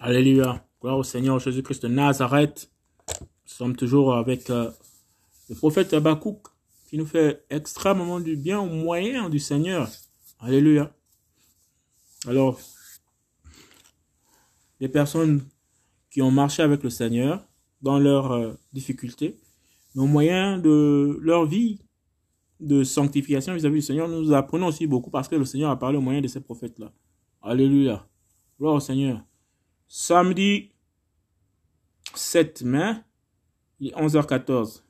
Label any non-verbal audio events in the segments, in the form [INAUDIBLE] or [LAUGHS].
Alléluia. Gloire au Seigneur Jésus-Christ de Nazareth. Nous sommes toujours avec euh, le prophète Habakkuk qui nous fait extrêmement du bien au moyen du Seigneur. Alléluia. Alors, les personnes qui ont marché avec le Seigneur dans leurs euh, difficultés, mais au moyen de leur vie de sanctification vis-à-vis du Seigneur, nous apprenons aussi beaucoup parce que le Seigneur a parlé au moyen de ces prophètes-là. Alléluia. Gloire au Seigneur. Samedi 7 mai, il est 11h14,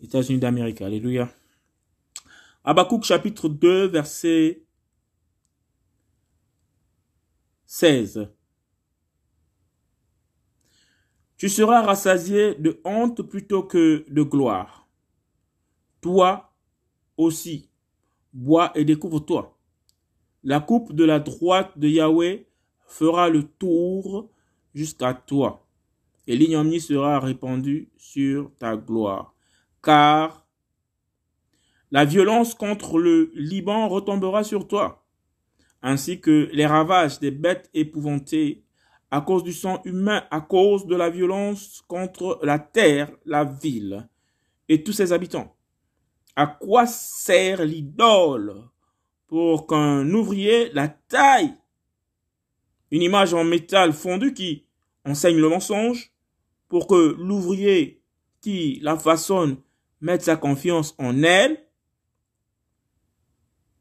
États-Unis d'Amérique. Alléluia. Habakkuk chapitre 2, verset 16. Tu seras rassasié de honte plutôt que de gloire. Toi aussi, bois et découvre-toi. La coupe de la droite de Yahweh fera le tour jusqu'à toi, et l'ignominie sera répandue sur ta gloire. Car la violence contre le Liban retombera sur toi, ainsi que les ravages des bêtes épouvantées à cause du sang humain, à cause de la violence contre la terre, la ville et tous ses habitants. À quoi sert l'idole pour qu'un ouvrier la taille? Une image en métal fondu qui enseigne le mensonge pour que l'ouvrier qui la façonne mette sa confiance en elle,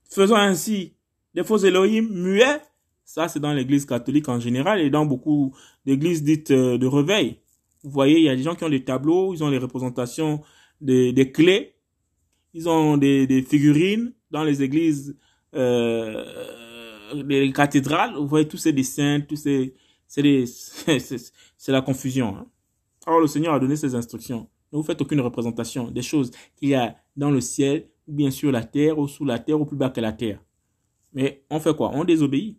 faisant ainsi des faux Elohim muets ça, c'est dans l'église catholique en général et dans beaucoup d'églises dites euh, de réveil. Vous voyez, il y a des gens qui ont des tableaux, ils ont les représentations des, clés, ils ont des, des, figurines dans les églises, euh, les cathédrales. Vous voyez tous ces dessins, tous ces, c'est c'est la confusion. Hein. Le Seigneur a donné ses instructions. Ne vous faites aucune représentation des choses qu'il y a dans le ciel, ou bien sur la terre, ou sous la terre, ou plus bas que la terre. Mais on fait quoi? On désobéit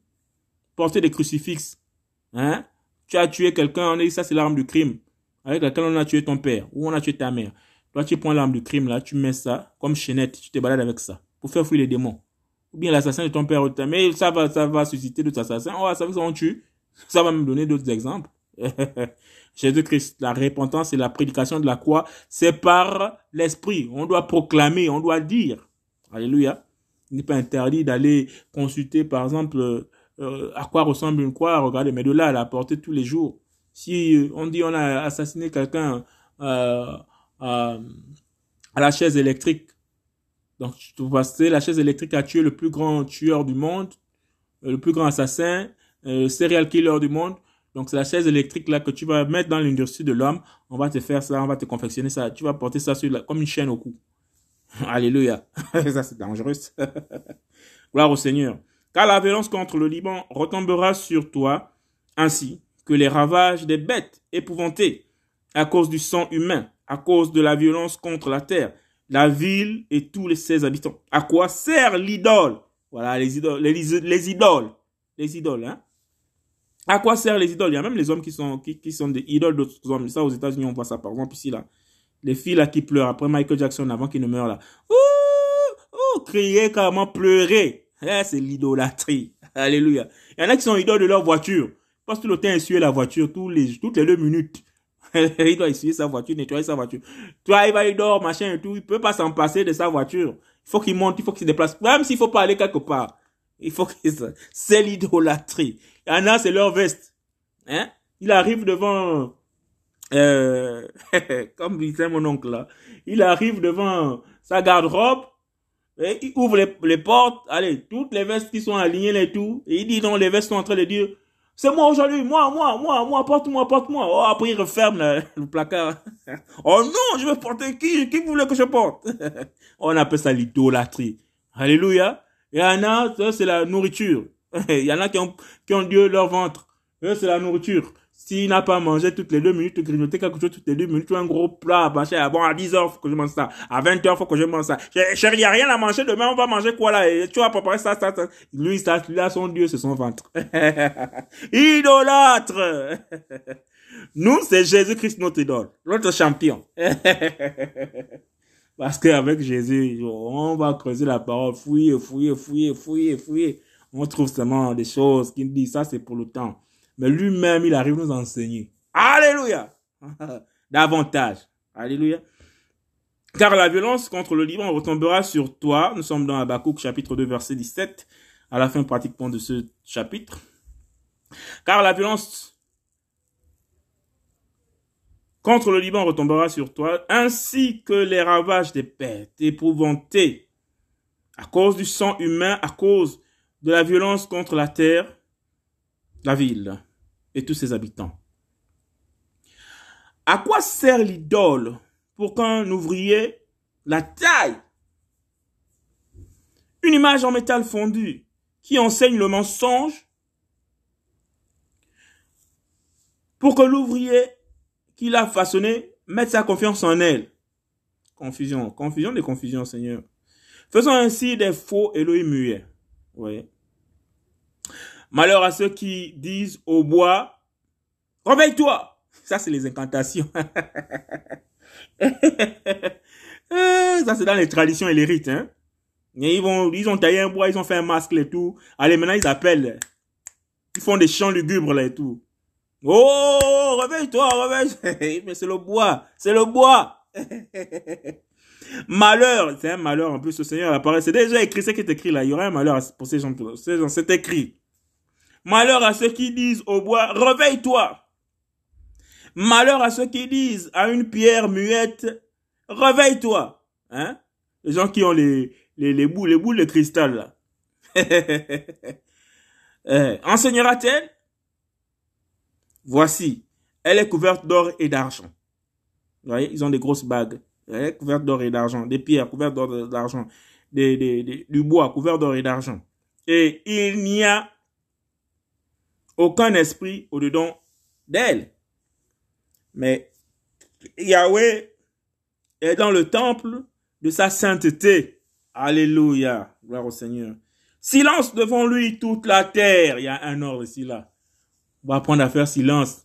porter des crucifixes. Hein? Tu as tué quelqu'un, on dit ça c'est l'arme du crime. Avec laquelle on a tué ton père ou on a tué ta mère. Toi tu prends l'arme du crime là, tu mets ça comme chaînette, tu te balades avec ça pour faire fuir les démons. Ou bien l'assassin de ton père ou mère, ça va, ça va susciter d'autres assassins. Oh, ça va, on tue. Ça va me donner d'autres exemples. [LAUGHS] Jésus-Christ, la repentance et la prédication de la croix, c'est par l'esprit. On doit proclamer, on doit dire. Alléluia. Il n'est pas interdit d'aller consulter, par exemple, euh, à quoi ressemble une croix, regardez, mais de là à la porter tous les jours. Si euh, on dit on a assassiné quelqu'un euh, à la chaise électrique, donc tu passer la chaise électrique a tué le plus grand tueur du monde, le plus grand assassin, euh, serial killer du monde. Donc c'est la chaise électrique là que tu vas mettre dans l'industrie de l'homme. On va te faire ça, on va te confectionner ça. Tu vas porter ça sur la, comme une chaîne au cou. [LAUGHS] Alléluia. [LAUGHS] ça c'est dangereux. [LAUGHS] Gloire au Seigneur car la violence contre le Liban retombera sur toi, ainsi que les ravages des bêtes épouvantées, à cause du sang humain, à cause de la violence contre la terre, la ville et tous les ses habitants. À quoi sert l'idole? Voilà, les idoles, les, idoles, les idoles, hein À quoi sert les idoles? Il y a même les hommes qui sont, qui, sont des idoles d'autres hommes. Ça, aux États-Unis, on voit ça, par exemple, ici, là. Les filles, là, qui pleurent après Michael Jackson, avant qu'il ne meure, là. Ouh, ouh, crier, carrément pleurer. Eh, c'est l'idolâtrie. [LAUGHS] Alléluia. Il y en a qui sont idoles de leur voiture. Parce que le temps essuyer la voiture tous les, toutes les deux minutes. [LAUGHS] il doit essuyer sa voiture, nettoyer sa voiture. Toi, il va, il dort, machin et tout. Il peut pas s'en passer de sa voiture. Il faut qu'il monte, il faut qu'il se déplace. Même s'il faut pas aller quelque part. Il faut que [LAUGHS] c'est l'idolâtrie. Il a, c'est leur veste. Hein? Il arrive devant, euh, [LAUGHS] comme disait mon oncle là. Il arrive devant sa garde-robe et il ouvre les, les, portes, allez, toutes les vestes qui sont alignées et tout. Et il dit non, les vestes sont en train de dire, c'est moi aujourd'hui, moi, moi, moi, moi, porte-moi, porte-moi. Oh, après il referme le, [LAUGHS] placard. [LAUGHS] oh non, je veux porter qui, qui voulait que je porte? [LAUGHS] On appelle ça l'idolâtrie. Alléluia. Il y en a, c'est la nourriture. il y en a qui ont, qui ont Dieu leur ventre. C'est la nourriture. S'il n'a pas mangé toutes les deux minutes, grignoter quelque chose toutes les deux minutes, un gros plat, machin, bon, à 10 heures, faut que je mange ça. À 20 heures, faut que je mange ça. Chérie, il n'y a rien à manger demain, on va manger quoi là? Et tu vas préparer ça, ça, ça. Lui, ça, lui, là, son Dieu, c'est son ventre. [LAUGHS] Idolâtre! [LAUGHS] Nous, c'est Jésus-Christ, notre idole. Notre champion. [LAUGHS] Parce qu'avec Jésus, on va creuser la parole, fouiller, fouiller, fouiller, fouiller, fouiller. On trouve seulement des choses qui disent ça, c'est pour le temps. Mais lui-même, il arrive nous enseigner. Alléluia. [LAUGHS] Davantage. Alléluia. Car la violence contre le Liban retombera sur toi. Nous sommes dans Habakkuk chapitre 2 verset 17, à la fin pratiquement de ce chapitre. Car la violence contre le Liban retombera sur toi, ainsi que les ravages des bêtes épouvantées à cause du sang humain, à cause de la violence contre la terre, la ville et tous ses habitants. À quoi sert l'idole pour qu'un ouvrier la taille? Une image en métal fondu qui enseigne le mensonge pour que l'ouvrier qui l'a façonné mette sa confiance en elle. Confusion, confusion des confusions, Seigneur. Faisons ainsi des faux Elohim muets. Malheur à ceux qui disent au bois, réveille-toi. Ça, c'est les incantations. [LAUGHS] Ça, c'est dans les traditions et les rites. Hein. ils, vont, ils ont taillé un bois, ils ont fait un masque et tout. Allez, maintenant, ils appellent. Ils font des chants lugubres là et tout. Oh, réveille-toi, réveille. [LAUGHS] Mais c'est le bois, c'est le bois. [LAUGHS] malheur, c'est un malheur en plus, le Seigneur apparaît. C'est déjà écrit, ce qui est écrit là. Il y aura un malheur pour ces gens. Ces gens c'est écrit. Malheur à ceux qui disent au bois, réveille-toi. Malheur à ceux qui disent à une pierre muette, réveille-toi. Hein? Les gens qui ont les, les, les boules, les boules de cristal là. [LAUGHS] eh, Enseignera-t-elle? Voici, elle est couverte d'or et d'argent. Vous voyez, ils ont des grosses bagues. Elle est couverte d'or et d'argent, des pierres couvertes d'or et d'argent, du bois couvert d'or et d'argent. Et il n'y a aucun esprit au-dedans d'elle. Mais Yahweh est dans le temple de sa sainteté. Alléluia. Gloire au Seigneur. Silence devant lui toute la terre. Il y a un ordre ici là. On va apprendre à faire silence.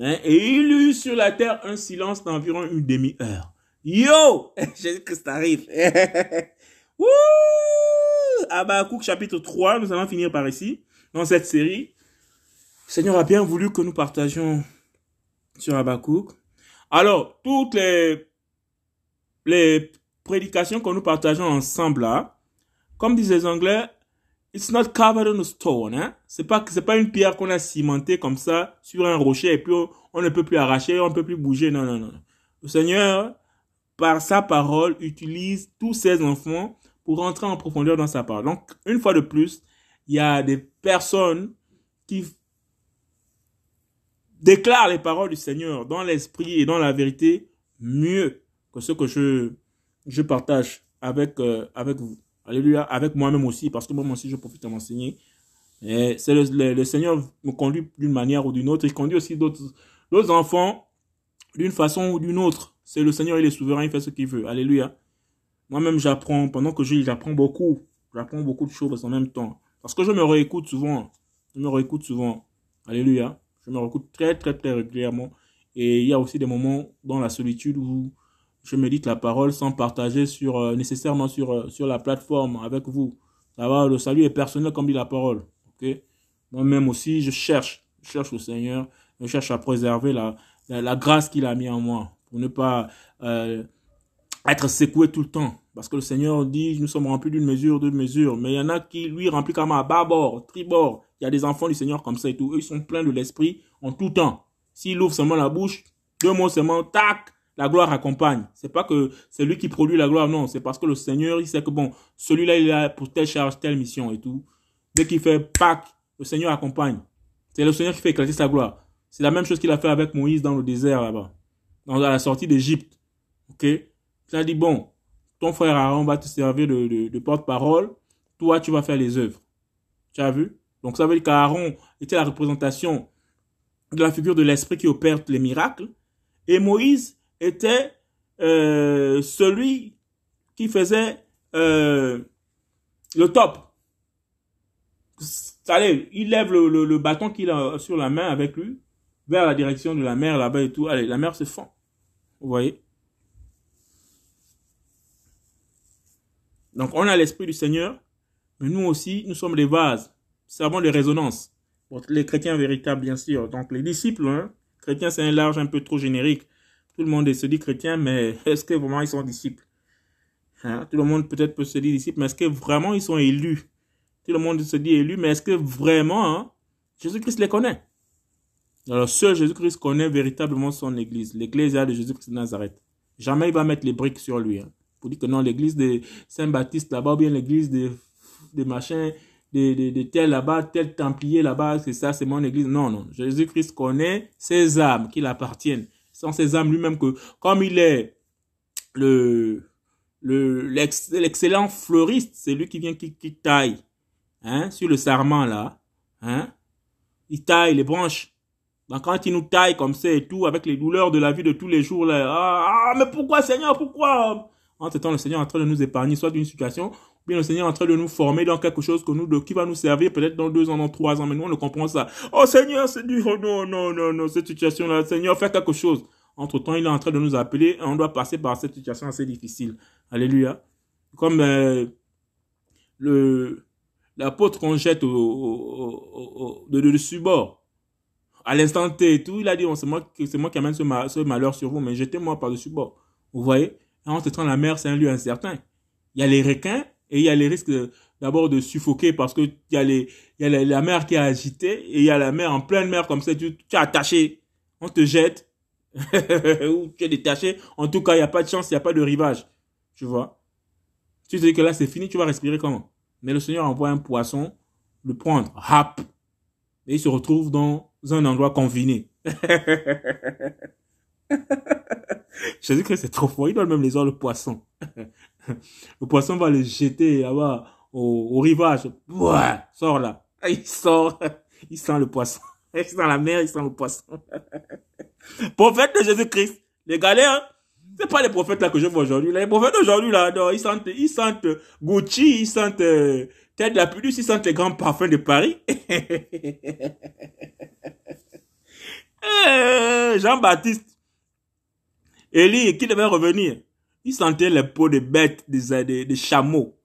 Hein? Et il eut sur la terre un silence d'environ une demi-heure. Yo! [LAUGHS] Jésus-Christ arrive. [LAUGHS] Wouh! Habakkuk chapitre 3, nous allons finir par ici, dans cette série. Le Seigneur a bien voulu que nous partagions sur Habakkuk. Alors, toutes les, les prédications que nous partageons ensemble là, comme disent les Anglais, it's not covered in stone, hein. C'est pas, c'est pas une pierre qu'on a cimentée comme ça sur un rocher et puis on, ne peut plus arracher, on ne peut plus bouger. Non, non, non. Le Seigneur, par sa parole, utilise tous ses enfants pour rentrer en profondeur dans sa parole. Donc, une fois de plus, il y a des personnes qui déclare les paroles du Seigneur dans l'esprit et dans la vérité mieux que ce que je, je partage avec, euh, avec vous. Alléluia, avec moi-même aussi, parce que moi aussi je profite à m'enseigner. Et c'est le, le, Seigneur me conduit d'une manière ou d'une autre. Il conduit aussi d'autres, enfants d'une façon ou d'une autre. C'est le Seigneur, il est souverain, il fait ce qu'il veut. Alléluia. Moi-même, j'apprends, pendant que je j'apprends beaucoup. J'apprends beaucoup de choses en même temps. Parce que je me réécoute souvent. Je me réécoute souvent. Alléluia. Je me recoute très, très, très régulièrement. Et il y a aussi des moments dans la solitude où je médite la parole sans partager sur, euh, nécessairement sur, euh, sur la plateforme avec vous. Le salut est personnel comme dit la parole. Moi-même aussi, je cherche, je cherche le Seigneur, je cherche à préserver la, la, grâce qu'il a mis en moi pour ne pas euh, être secoué tout le temps. Parce que le Seigneur dit, nous sommes remplis d'une mesure, d'une mesure. Mais il y en a qui, lui, remplit comme à bâbord, tribord. Il y a des enfants du Seigneur comme ça et tout. Eux, ils sont pleins de l'esprit en tout temps. S'il ouvre seulement la bouche, deux mots seulement, tac, la gloire accompagne. C'est pas que c'est lui qui produit la gloire, non. C'est parce que le Seigneur, il sait que bon, celui-là, il a pour telle charge, telle mission et tout. Dès qu'il fait Pâques, le Seigneur accompagne. C'est le Seigneur qui fait éclater sa gloire. C'est la même chose qu'il a fait avec Moïse dans le désert là-bas. Dans la sortie d'Égypte. Ok? Il a dit, bon, ton frère Aaron va te servir de, de porte-parole. Toi, tu vas faire les œuvres. Tu as vu? Donc ça veut dire qu'Aaron était la représentation de la figure de l'esprit qui opère les miracles. Et Moïse était euh, celui qui faisait euh, le top. Allez, il lève le, bâton qu'il a sur la main avec lui vers la direction de la mer là-bas et tout. Allez, la mer se fend. Vous voyez? Donc on a l'esprit du Seigneur, mais nous aussi, nous sommes des vases servant de résonance. les chrétiens véritables, bien sûr. Donc, les disciples, hein, chrétiens, c'est un large un peu trop générique. Tout le monde se dit chrétien, mais [LAUGHS] est-ce que vraiment ils sont disciples? Hein? Tout le monde peut-être peut se dire disciples, mais est-ce que vraiment ils sont élus? Tout le monde se dit élus, mais est-ce que vraiment hein, Jésus-Christ les connaît? Alors, seul Jésus-Christ connaît véritablement son église, l'église de Jésus-Christ de Nazareth. Jamais il va mettre les briques sur lui. Hein. Pour dire que non, l'église de Saint-Baptiste là-bas, ou bien l'église de, de machin, de, de, tel là-bas, tel templier là-bas, c'est ça, c'est mon église. Non, non. Jésus-Christ connaît ses âmes qui l'appartiennent. Sont ses âmes lui-même que, comme il est le, le, l'excellent fleuriste, c'est lui qui vient, qui, qui taille, hein, sur le sarment là, hein. Il taille les branches. Donc quand il nous taille comme ça et tout, avec les douleurs de la vie de tous les jours, là, ah, ah mais pourquoi Seigneur, pourquoi? En ce temps, le Seigneur est en train de nous épargner, soit d'une situation, ou bien le Seigneur est en train de nous former dans quelque chose qui va nous servir peut-être dans deux ans, dans trois ans, mais nous, on ne comprend ça. Oh Seigneur, c'est dur, oh non, non, non, non, cette situation-là, Seigneur, fais quelque chose. Entre temps, il est en train de nous appeler et on doit passer par cette situation assez difficile. Alléluia. Comme euh, le l'apôtre qu'on jette au, de, de, de bord à l'instant T tout, il a dit, c'est moi, moi qui amène ce, ce, malheur sur vous, mais jetez-moi par-dessus bord. Vous voyez? En ce temps, la mer, c'est un lieu incertain. Il y a les requins et il y a les risques d'abord de suffoquer parce que il y a les, il y a la, mer qui est agitée et il y a la mer en pleine mer comme ça, tu, tu es attaché. On te jette. [LAUGHS] ou tu es détaché. En tout cas, il n'y a pas de chance, il n'y a pas de rivage. Tu vois? Tu te dis que là, c'est fini, tu vas respirer comment? Mais le Seigneur envoie un poisson, le prendre, rap. Et il se retrouve dans un endroit confiné. [LAUGHS] Jésus-Christ c'est trop fort. Il donne même les airs le poisson. [LAUGHS] le poisson va le jeter là-bas au, au, rivage. Ouais, sort là. [LAUGHS] Il sort. [LAUGHS] Il sent le poisson. Il sent la mer, il sent le poisson. Prophète de Jésus-Christ. Les galères, hein? c'est pas les prophètes là que je vois aujourd'hui. Les prophètes d'aujourd'hui là, ils sentent, ils sentent Gucci, ils sentent euh, Tête de la plus ils sentent les grands parfums de Paris. Eh, Jean-Baptiste, Élie, qui devait revenir, il sentait les peaux de bêtes, des, des, chameaux.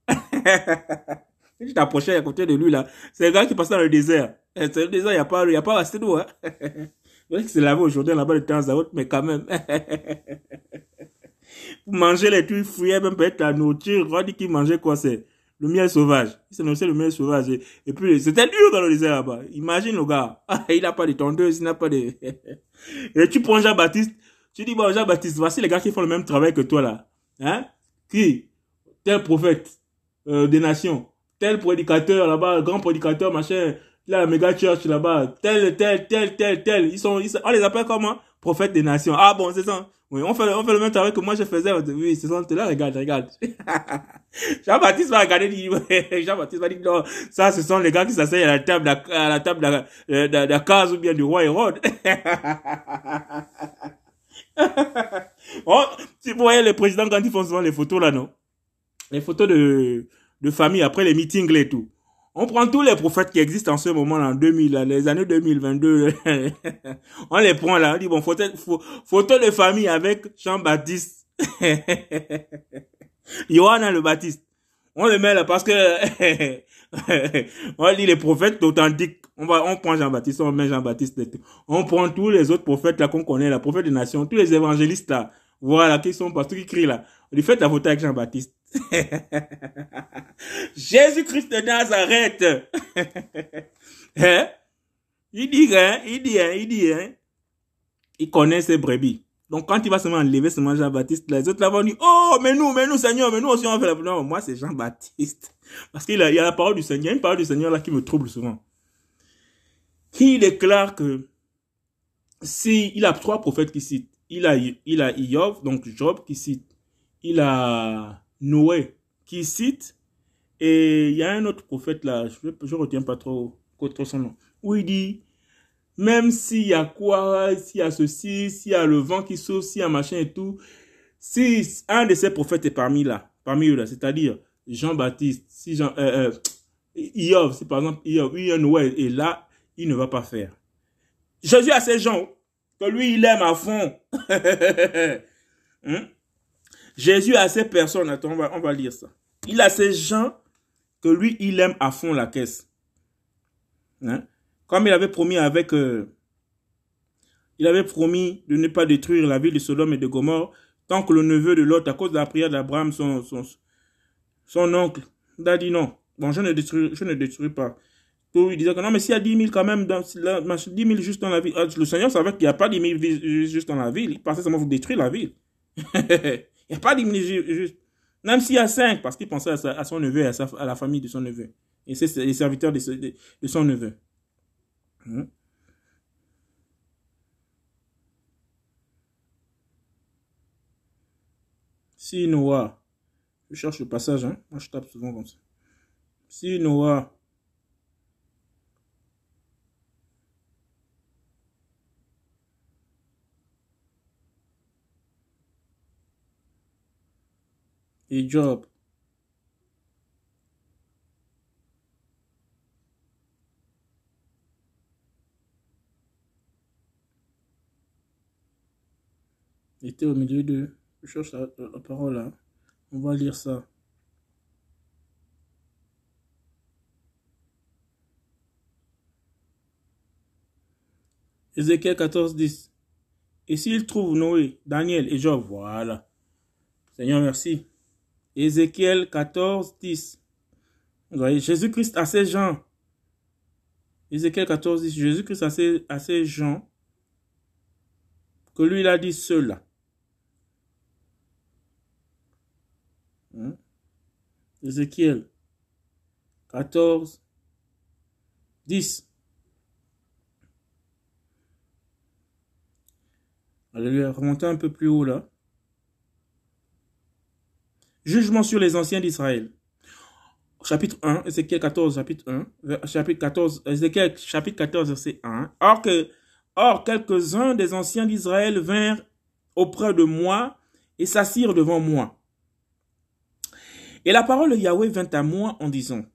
Tu [LAUGHS] t'approchais à côté de lui, là, c'est le gars qui passait dans le désert. Eh, c'est le désert, il n'y a pas, assez d'eau, hein. [LAUGHS] Il s'est lavé aujourd'hui là-bas de temps à autre, mais quand même. [LAUGHS] Pour manger les trucs fouillés, même peut-être la nourriture, on dit qu'il mangeait quoi, c'est le miel sauvage. Il s'est le miel sauvage. Et, puis, c'était dur dans le désert là-bas. Imagine le gars. il n'a pas de tondeuse, il n'a pas de... et tu prends Jean-Baptiste. Tu dis, bon, Jean-Baptiste, voici les gars qui font le même travail que toi là. Hein? Qui? Tel prophète euh, des nations. Tel prédicateur là-bas, grand prédicateur, machin. Là, méga church là-bas. Tel, tel, tel, tel, tel. Ils sont, ils, on les appelle comment? Prophètes des nations. Ah bon, c'est ça. Oui, on fait, on fait le même travail que moi je faisais. Oui, c'est ça, là, regarde, regarde. [LAUGHS] Jean-Baptiste va regarder, [LAUGHS] Jean-Baptiste va dire, non, ça, ce sont les gars qui s'asseyent à la table, à la table de la, de la case ou bien du roi Hérode. [LAUGHS] [LAUGHS] oh, vous voyez les présidents quand ils font souvent les photos là, non? Les photos de, de famille après les meetings et tout. On prend tous les prophètes qui existent en ce moment, en 2000, les années 2022. [LAUGHS] on les prend là, on dit, bon, photo, photo de famille avec Jean-Baptiste. Johanna [LAUGHS] le Baptiste. On le met là parce que [LAUGHS] on dit les prophètes authentiques. On va, on prend Jean-Baptiste, on met Jean-Baptiste. On prend tous les autres prophètes là qu'on connaît, la prophète des nations, tous les évangélistes là. Voilà, qui sont partout, qui crient là. Dit, faites la photo avec Jean-Baptiste. [LAUGHS] Jésus-Christ de Nazareth. [LAUGHS] hein? Il dit, hein? Il dit, hein? Il dit, hein? Il connaît ses brebis. Donc, quand il va seulement enlever seulement Jean-Baptiste, les autres là vont dire, oh, mais nous, mais nous, Seigneur, mais nous aussi on fait la, non, moi c'est Jean-Baptiste. Parce qu'il y a la parole du Seigneur, une parole du Seigneur là qui me trouble souvent. Qui déclare que si, il a trois prophètes qui citent. Il a, il a Iov, donc Job qui cite. Il a Noé qui cite, et il y a un autre prophète là, je ne retiens pas trop, trop son nom, où il dit, même s'il y a quoi, s'il y a ceci, s'il y a le vent qui souffle, s'il y a machin et tout, si un de ces prophètes est parmi là, parmi eux là, c'est-à-dire Jean-Baptiste, si Jean, euh, euh, si par exemple Iov, oui, Noé est là, il ne va pas faire. Jésus a ces gens que lui, il aime à fond. [LAUGHS] hein? Jésus a ces personnes, attends, on va, on va lire ça. Il a ces gens que lui, il aime à fond la caisse. Hein? Comme il avait promis avec... Euh, il avait promis de ne pas détruire la ville de Sodome et de Gomorre tant que le neveu de Lot, à cause de la prière d'Abraham, son, son, son oncle, a dit non. Bon, je ne détruis, je ne détruis pas. Pour lui disait que non, mais s'il y a 10 000 quand même, dans, 10 000 juste dans la ville, ah, le Seigneur savait qu'il n'y a pas 10 000 juste dans la ville. Il pensait seulement vous détruire la ville. [LAUGHS] il n'y a pas 10 000 juste. Même s'il y a 5, parce qu'il pensait à, son neveu et à, à, la famille de son neveu. Et c'est les serviteurs de, de, son neveu. Hmm. Si Noah, je cherche le passage, hein, moi je tape souvent comme ça. Si Noah et Job. Était au milieu de... Je cherche la, parole là. On va lire ça. Ézéchiel 14, 10. Et s'il trouve Noé, Daniel et Job, voilà. Seigneur, merci. Ézéchiel 14, 10. Vous voyez, Jésus-Christ a ses gens. Ézéchiel 14, 10. Jésus-Christ a ses, a ses gens que lui, il a dit cela. Hein? Ézéchiel 14, 10. Alléluia. Remontez un peu plus haut là. Jugement sur les anciens d'Israël. Chapitre 1, Ézéchiel 14, chapitre 1, chapitre 14, Ézéchiel chapitre 14, verset 1. Or, que, or quelques-uns des anciens d'Israël vinrent auprès de moi et s'assirent devant moi. Et la parole de Yahweh vint à moi en disant,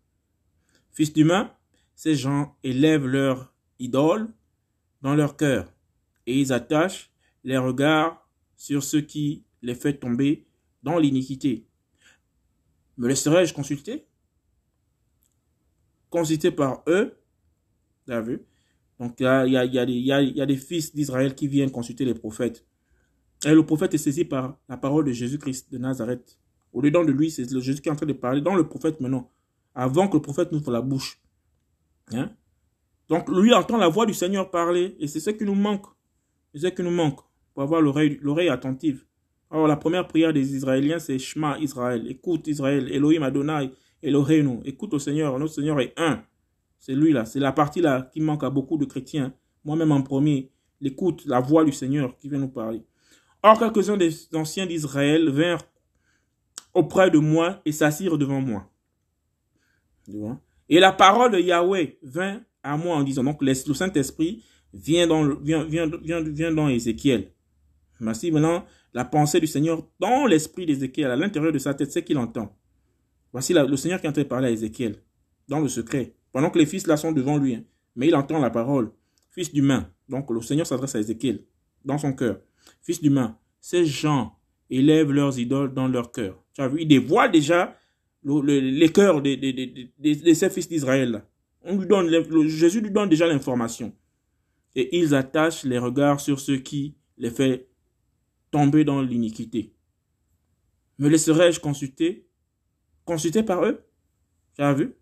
Fils d'humain, ces gens élèvent leur idole dans leur cœur, et ils attachent les regards sur ce qui les fait tomber dans l'iniquité. Me laisserai-je consulter? Consulté par eux, vous avez vu? Donc il y a, des fils d'Israël qui viennent consulter les prophètes. Et le prophète est saisi par la parole de Jésus-Christ de Nazareth. Au-dedans de lui, c'est le Jésus qui est en train de parler dans le prophète maintenant, avant que le prophète n'ouvre la bouche. Hein? Donc lui entend la voix du Seigneur parler, et c'est ce qui nous manque. C'est ce qui nous manque, pour avoir l'oreille attentive. Alors la première prière des Israéliens, c'est Shema Israël. Écoute Israël, Elohim Adonai, Elohenu. Écoute au Seigneur, notre Seigneur est un. C'est lui là, c'est la partie là qui manque à beaucoup de chrétiens. Moi-même en premier, l'écoute, la voix du Seigneur qui vient nous parler. Or, quelques-uns des anciens d'Israël vinrent auprès de moi et s'assirent devant moi. Et la parole de Yahweh vint à moi en disant, donc le Saint-Esprit vient dans, vient, vient, vient, vient dans Ézéchiel. Merci maintenant la pensée du Seigneur dans l'esprit d'Ézéchiel, à l'intérieur de sa tête, c'est qu'il entend. Voici le Seigneur qui est en train de parler à Ézéchiel, dans le secret, pendant que les fils là sont devant lui. Hein. mais il entend la parole. Fils d'humain. Donc le Seigneur s'adresse à Ézéchiel, dans son cœur. Fils d'humain, ces gens élèvent leurs idoles dans leur cœur. Tu as vu, ils dévoilent déjà les cœurs de, de, ces fils d'Israël. On lui donne, Jésus lui donne déjà l'information. Et ils attachent les regards sur ce qui les fait tomber dans l'iniquité. Me laisserai-je consulter Consulter par eux? Tu as vu?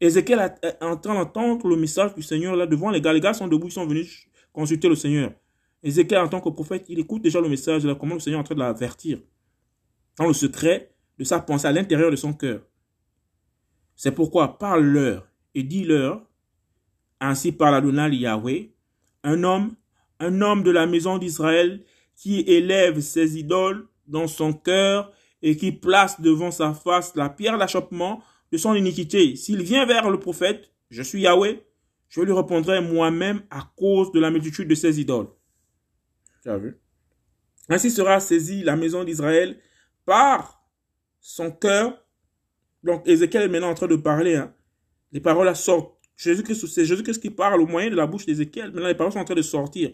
Ézéchiel est en train d'entendre le message du Seigneur là devant les gars. Les sont debout, ils sont venus consulter le Seigneur. Ézéchiel, en tant que prophète, il écoute déjà le message là, comment le Seigneur est en train de l'avertir. Dans le secret de sa pensée à l'intérieur de son cœur. C'est pourquoi parle-leur et dis-leur, ainsi parle Adonai Yahweh, un homme, un homme de la maison d'Israël qui élève ses idoles dans son cœur et qui place devant sa face la pierre d'achoppement de son iniquité. S'il vient vers le prophète, je suis Yahweh, je lui répondrai moi-même à cause de la multitude de ses idoles. Ainsi sera saisie la maison d'Israël par son cœur. Donc Ézéchiel est maintenant en train de parler. Hein. Les paroles sortent. Jésus-Christ, c'est Jésus-Christ qui parle au moyen de la bouche d'Ézéchiel. Maintenant les paroles sont en train de sortir.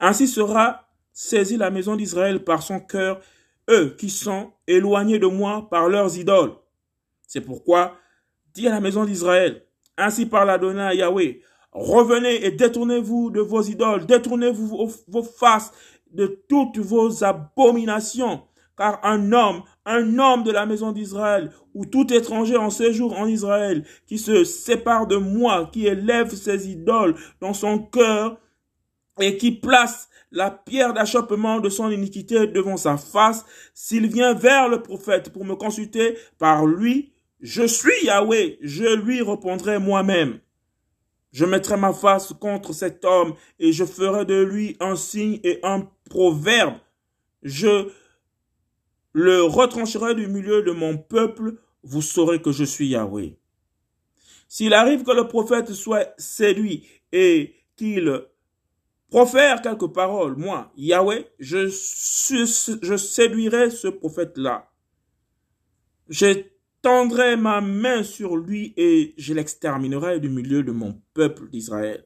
Ainsi sera saisit la maison d'Israël par son cœur, eux qui sont éloignés de moi par leurs idoles. C'est pourquoi, dis à la maison d'Israël, ainsi parle Adonai Yahweh, revenez et détournez-vous de vos idoles, détournez-vous vos, faces de toutes vos abominations, car un homme, un homme de la maison d'Israël, ou tout étranger en séjour en Israël, qui se sépare de moi, qui élève ses idoles dans son cœur, et qui place la pierre d'achoppement de son iniquité devant sa face, s'il vient vers le prophète pour me consulter par lui, je suis Yahweh, je lui répondrai moi-même. Je mettrai ma face contre cet homme et je ferai de lui un signe et un proverbe. Je le retrancherai du milieu de mon peuple, vous saurez que je suis Yahweh. S'il arrive que le prophète soit séduit et qu'il profère quelques paroles, moi, Yahweh, je, séduirai ce prophète-là. J'étendrai ma main sur lui et je l'exterminerai du milieu de mon peuple d'Israël.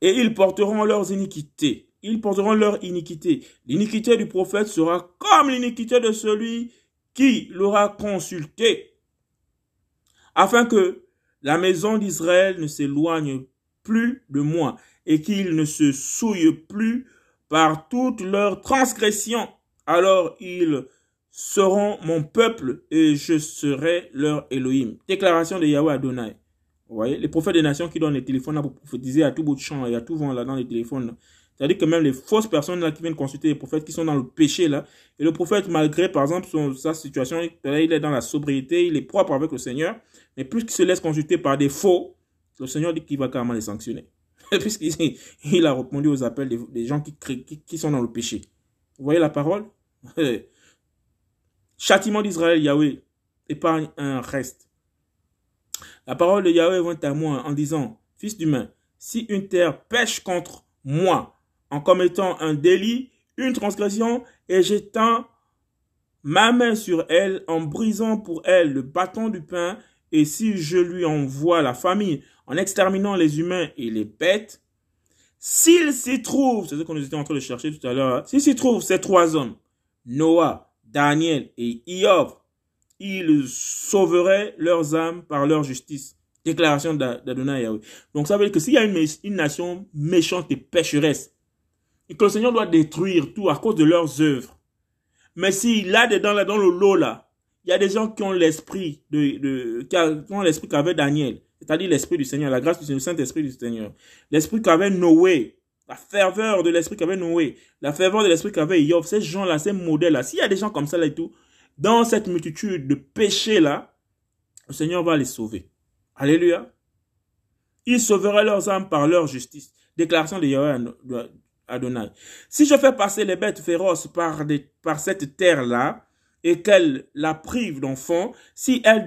Et ils porteront leurs iniquités. Ils porteront leur iniquité. L'iniquité du prophète sera comme l'iniquité de celui qui l'aura consulté, afin que la maison d'Israël ne s'éloigne plus de moi et qu'ils ne se souillent plus par toutes leurs transgressions. Alors ils seront mon peuple et je serai leur Elohim. Déclaration de Yahweh Adonai. Vous voyez, les prophètes des nations qui donnent les téléphones là pour prophétiser à tout bout de champ et à tout vent là dans les téléphones. C'est-à-dire que même les fausses personnes là qui viennent consulter les prophètes qui sont dans le péché là, et le prophète malgré par exemple sa situation, il est dans la sobriété, il est propre avec le Seigneur, mais plus qu'il se laisse consulter par des faux, le Seigneur dit qu'il va carrément les sanctionner. [LAUGHS] puisqu'il il a répondu aux appels des, gens qui, qui, sont dans le péché. Vous voyez la parole? [LAUGHS] Châtiment d'Israël, Yahweh, épargne un reste. La parole de Yahweh vint à moi en disant, Fils d'humain, si une terre pêche contre moi en commettant un délit, une transgression, et j'étends ma main sur elle en brisant pour elle le bâton du pain, et si je lui envoie la famille en exterminant les humains et les bêtes, s'il s'y trouve, c'est ce qu'on était en train de chercher tout à l'heure, hein, s'il s'y trouve ces trois hommes, Noah, Daniel et Iob, ils sauveraient leurs âmes par leur justice. Déclaration d'Adonai Yahweh. Donc ça veut dire que s'il y a une, nation méchante et pécheresse, et que le Seigneur doit détruire tout à cause de leurs œuvres, mais s'il a dedans, là, dans le lot là, il y a des gens qui ont l'esprit de, qui ont l'esprit qu'avait Daniel, c'est-à-dire l'esprit du Seigneur, la grâce du Saint-Esprit du Seigneur. L'esprit qu'avait Noé, la ferveur de l'esprit qu'avait Noé, la ferveur de l'esprit qu'avait Job, ces gens-là, ces modèles-là, s'il y a des gens comme ça là et tout, dans cette multitude de péchés-là, le Seigneur va les sauver. Alléluia. Il sauvera leurs âmes par leur justice. Déclaration de Yahweh Adonai. Si je fais passer les bêtes féroces par, par cette terre-là, et qu'elle la prive d'enfants, si elle,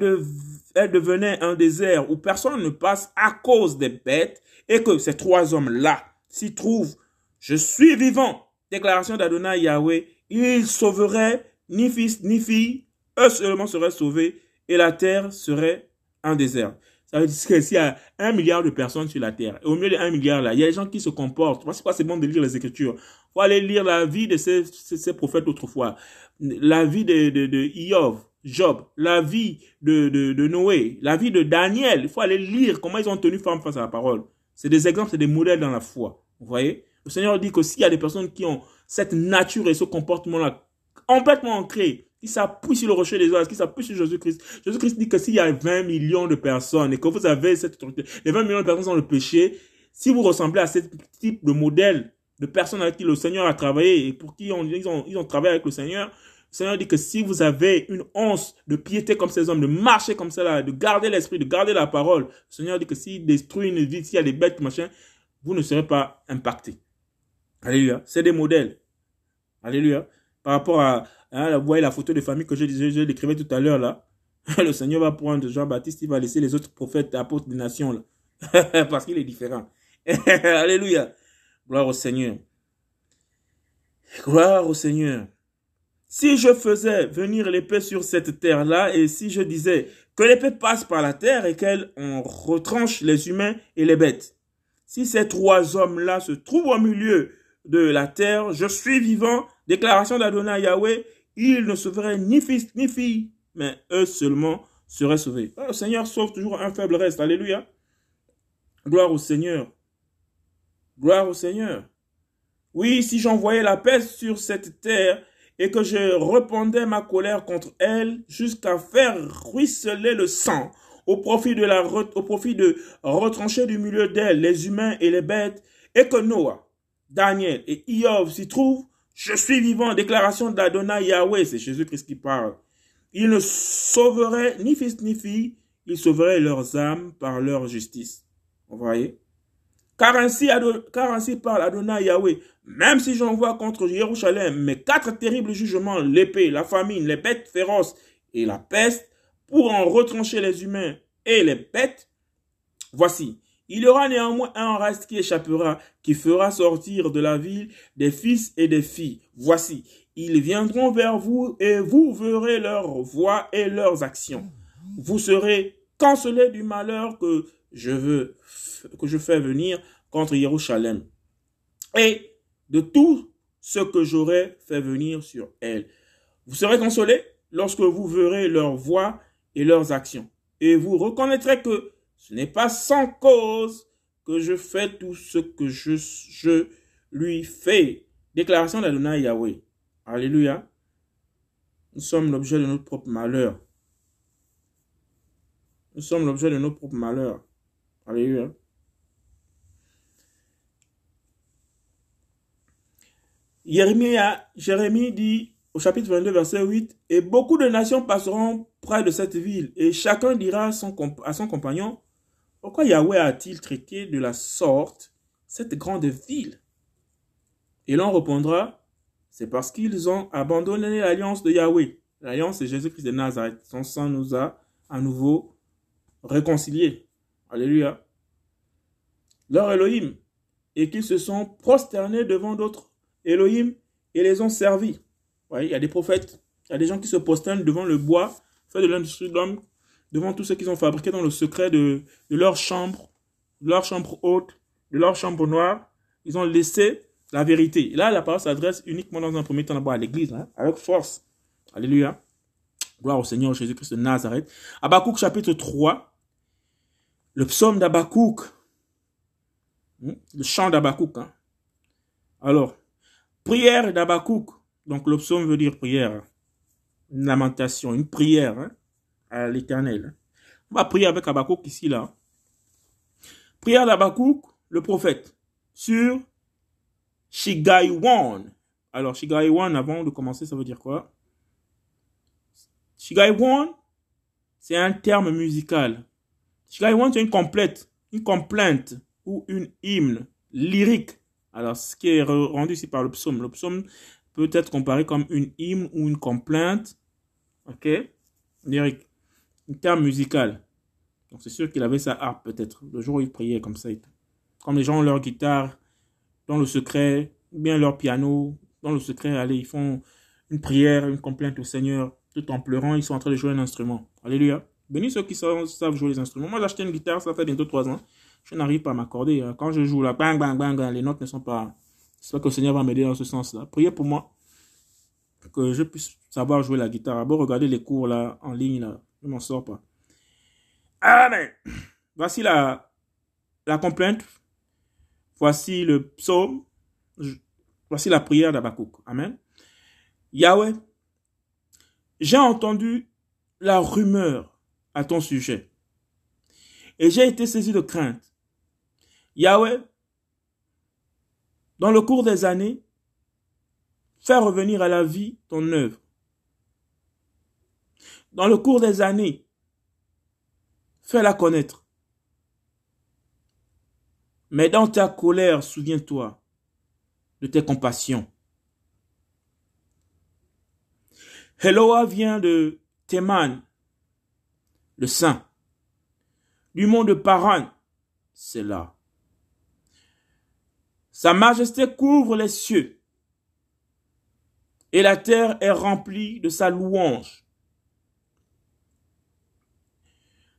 elle devenait un désert où personne ne passe à cause des bêtes, et que ces trois hommes-là s'y trouvent, je suis vivant. Déclaration d'Adonai Yahweh, ils sauveraient ni fils ni fille, eux seulement seraient sauvés, et la terre serait un désert. Ça veut dire que y a un milliard de personnes sur la terre, et au milieu de un milliard là, il y a des gens qui se comportent. Pas c'est bon de lire les Écritures. Faut aller lire la vie de ces, ces, prophètes autrefois la vie de, de, de Job, la vie de, de, de, Noé, la vie de Daniel. Il faut aller lire comment ils ont tenu forme face à la parole. C'est des exemples, c'est des modèles dans la foi. Vous voyez? Le Seigneur dit que s'il y a des personnes qui ont cette nature et ce comportement-là complètement ancré, qui s'appuient sur le rocher des oiseaux, qui s'appuient sur Jésus-Christ. Jésus-Christ dit que s'il y a 20 millions de personnes et que vous avez cette autorité, les 20 millions de personnes sont le péché, si vous ressemblez à ce type de modèle de personnes avec qui le Seigneur a travaillé et pour qui ils ont travaillé avec le Seigneur, le Seigneur dit que si vous avez une once de piété comme ces hommes, de marcher comme cela, de garder l'esprit, de garder la parole, le Seigneur dit que s'il détruit une vie, s'il y a des bêtes, machin, vous ne serez pas impacté. Alléluia. C'est des modèles. Alléluia. Par rapport à, hein, vous voyez la photo de famille que je je l'écrivais tout à l'heure là. [LAUGHS] Le Seigneur va prendre Jean-Baptiste, il va laisser les autres prophètes, apôtres des nations là. [LAUGHS] Parce qu'il est différent. [LAUGHS] Alléluia. Gloire au Seigneur. Gloire au Seigneur. Si je faisais venir l'épée sur cette terre-là, et si je disais que l'épée passe par la terre et qu'elle en retranche les humains et les bêtes, si ces trois hommes-là se trouvent au milieu de la terre, je suis vivant, déclaration d'Adonai Yahweh, ils ne sauveraient ni fils ni fille, mais eux seulement seraient sauvés. Ah, le Seigneur sauve toujours un faible reste, alléluia. Gloire au Seigneur. Gloire au Seigneur. Oui, si j'envoyais la peste sur cette terre et que je répandais ma colère contre elle jusqu'à faire ruisseler le sang au profit de la au profit de retrancher du milieu d'elle les humains et les bêtes et que Noah, Daniel et Iov s'y trouvent, je suis vivant, déclaration d'Adonai Yahweh, c'est Jésus-Christ qui parle. Il ne sauverait ni fils ni fille, il sauverait leurs âmes par leur justice. Vous voyez? Car ainsi, parle Adonai Yahweh, même si j'envoie contre Jérusalem mes quatre terribles jugements, l'épée, la famine, les bêtes féroces et la peste, pour en retrancher les humains et les bêtes, voici, il y aura néanmoins un reste qui échappera, qui fera sortir de la ville des fils et des filles. Voici, ils viendront vers vous et vous verrez leurs voix et leurs actions. Vous serez cancelés du malheur que je veux que je fais venir contre Jérusalem et de tout ce que j'aurai fait venir sur elle. Vous serez consolés lorsque vous verrez leurs voix et leurs actions. Et vous reconnaîtrez que ce n'est pas sans cause que je fais tout ce que je, je lui fais. Déclaration d'Adonai Yahweh. Alléluia. Nous sommes l'objet de notre propre malheur. Nous sommes l'objet de notre propre malheur. Alléluia. Jérémie dit au chapitre 22, verset 8, Et beaucoup de nations passeront près de cette ville, et chacun dira à son, à son compagnon, Pourquoi Yahweh a-t-il traité de la sorte cette grande ville? Et l'on répondra, C'est parce qu'ils ont abandonné l'alliance de Yahweh. L'alliance de Jésus-Christ de Nazareth. Son sang nous a à nouveau réconciliés. Alléluia. Leur Elohim. Et qu'ils se sont prosternés devant d'autres Elohim et les ont servis. il y a des prophètes, il y a des gens qui se prosternent devant le bois fait de l'industrie d'homme, devant tout ce qu'ils ont fabriqué dans le secret de, leur chambre, de leur chambre haute, de leur chambre noire. Ils ont laissé la vérité. Et là, la parole s'adresse uniquement dans un premier temps d'abord à l'église, hein, avec force. Alléluia. Gloire au Seigneur Jésus-Christ de Nazareth. Habakkuk chapitre 3, le psaume d'Abakouk. Hmm? Le chant d'Abakouk. Hein. Alors, prière d'Abakouk. Donc le psaume veut dire prière. Une lamentation, une prière hein, à l'éternel. On va prier avec Abakouk ici, là. Prière d'Abakouk, le prophète, sur Shigaiwan. Alors, Shigaiwan, avant de commencer, ça veut dire quoi? Shigaiwan, c'est un terme musical. Shigaiwan, c'est une complète, une complainte ou une hymne lyrique. Alors, ce qui est rendu ici par le psaume, le psaume peut être comparé comme une hymne ou une complainte. Ok Lyrique. Un terme musical. Donc, c'est sûr qu'il avait sa harpe, peut-être, le jour où il priait comme ça. Comme les gens ont leur guitare dans le secret, ou bien leur piano dans le secret, allez, ils font une prière, une complainte au Seigneur, tout en pleurant, ils sont en train de jouer un instrument. Alléluia. Bénis ceux qui savent, jouer les instruments. Moi, j'ai acheté une guitare, ça fait bientôt trois ans. Je n'arrive pas à m'accorder. Hein. Quand je joue là, bang, bang, bang, les notes ne sont pas... J'espère que le Seigneur va m'aider dans ce sens-là. Priez pour moi, que je puisse savoir jouer la guitare. Bon, regardez les cours là, en ligne, là. Je m'en sors pas. Amen. Voici la, la complainte. Voici le psaume. Voici la prière d'Abakouk. Amen. Yahweh, j'ai entendu la rumeur ton sujet. Et j'ai été saisi de crainte. Yahweh, dans le cours des années, fais revenir à la vie ton œuvre. Dans le cours des années, fais-la connaître. Mais dans ta colère, souviens-toi de tes compassions. Eloa vient de Théman, le saint. Du monde de Paran, c'est là. Sa majesté couvre les cieux et la terre est remplie de sa louange.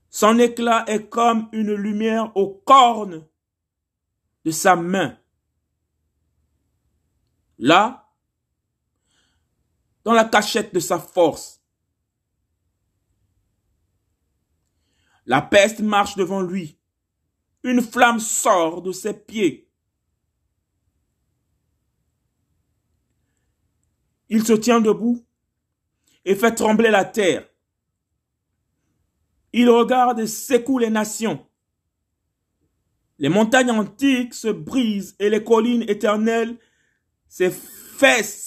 Son éclat est comme une lumière aux cornes de sa main. Là, dans la cachette de sa force. La peste marche devant lui Une flamme sort de ses pieds. Il se tient debout et fait trembler la terre. Il regarde et secoue les nations. Les montagnes antiques se brisent et les collines éternelles s'affaissent.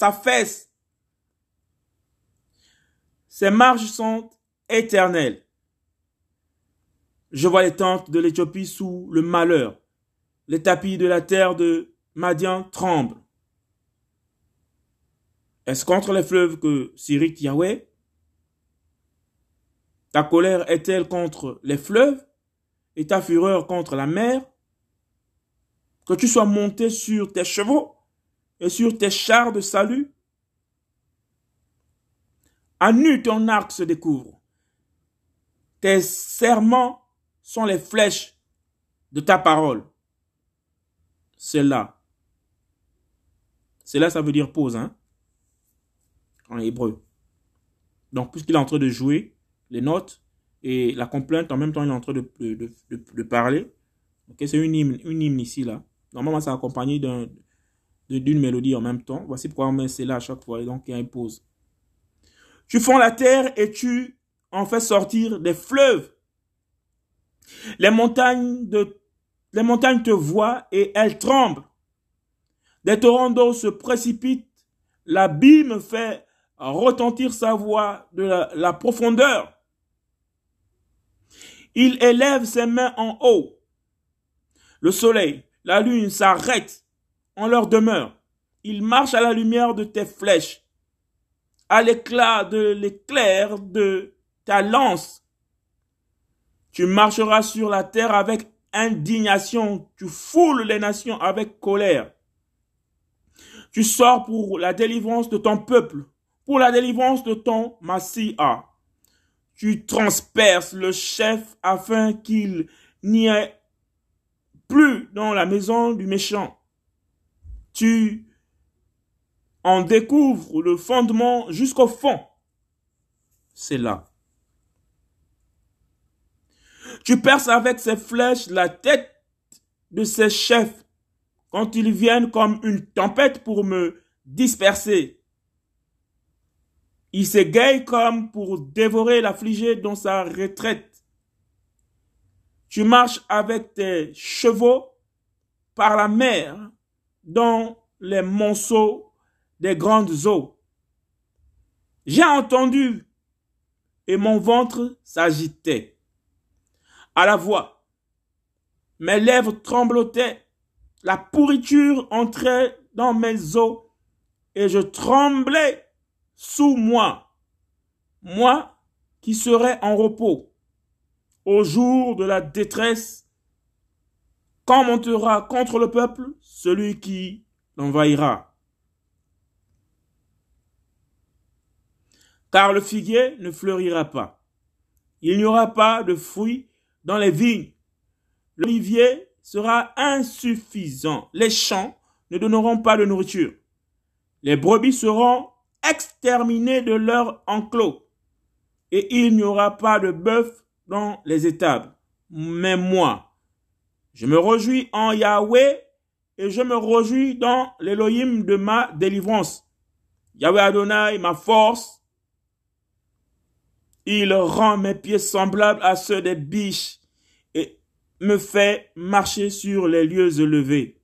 Ces marches sont éternelles. Je vois les tentes de l'Éthiopie sous le malheur. Les tapis de la terre de Madian tremblent. Est-ce contre les fleuves que s'irrite Yahweh? Ta colère est-elle contre les fleuves et ta fureur contre la mer? Que tu sois monté sur tes chevaux et sur tes chars de salut? À nu ton arc se découvre. Tes serments sont les flèches de ta parole. C'est là. C'est là, ça veut dire pause, hein en hébreu. Donc, puisqu'il est en train de jouer les notes et la complainte, en même temps, il est en train de, de, parler. Ok, c'est une hymne, une hymne ici, là. Normalement, c'est accompagné d'une mélodie en même temps. Voici pourquoi on met cela à chaque fois. Et donc, il y a une pause. Tu fonds la terre et tu en fais sortir des fleuves. Les montagnes, de, les montagnes te voient et elles tremblent. Des torrents d'eau se précipitent. L'abîme fait retentir sa voix de la, profondeur. Il élève ses mains en haut. Le soleil, la lune s'arrêtent en leur demeure. Il marche à la lumière de tes flèches, à l'éclat de l'éclair de ta lance. Tu marcheras sur la terre avec indignation, tu foules les nations avec colère. Tu sors pour la délivrance de ton peuple pour la délivrance de ton Massia. Tu transperces le chef afin qu'il n'y ait plus dans la maison du méchant. Tu en découvres le fondement jusqu'au fond. C'est là. Tu perces avec ses flèches la tête de ses chefs quand ils viennent comme une tempête pour me disperser. Il s'égaye comme pour dévorer l'affligé dans sa retraite. Tu marches avec tes chevaux par la mer dans les monceaux des grandes eaux. J'ai entendu et mon ventre s'agitait. À la voix, mes lèvres tremblotaient, la pourriture entrait dans mes os et je tremblais sous moi, moi qui serai en repos. Au jour de la détresse, quand montera contre le peuple celui qui l'envahira. Car le figuier ne fleurira pas. Il n'y aura pas de fruits dans les vignes. L'olivier sera insuffisant. Les champs ne donneront pas de nourriture. Les brebis seront exterminés de leur enclos, et il n'y aura pas de bœuf dans les étables. Mais moi, je me réjouis en Yahweh et je me réjouis dans l'Elohim de ma délivrance. Yahweh Adonai, ma force, il rend mes pieds semblables à ceux des biches et me fait marcher sur les lieux élevés.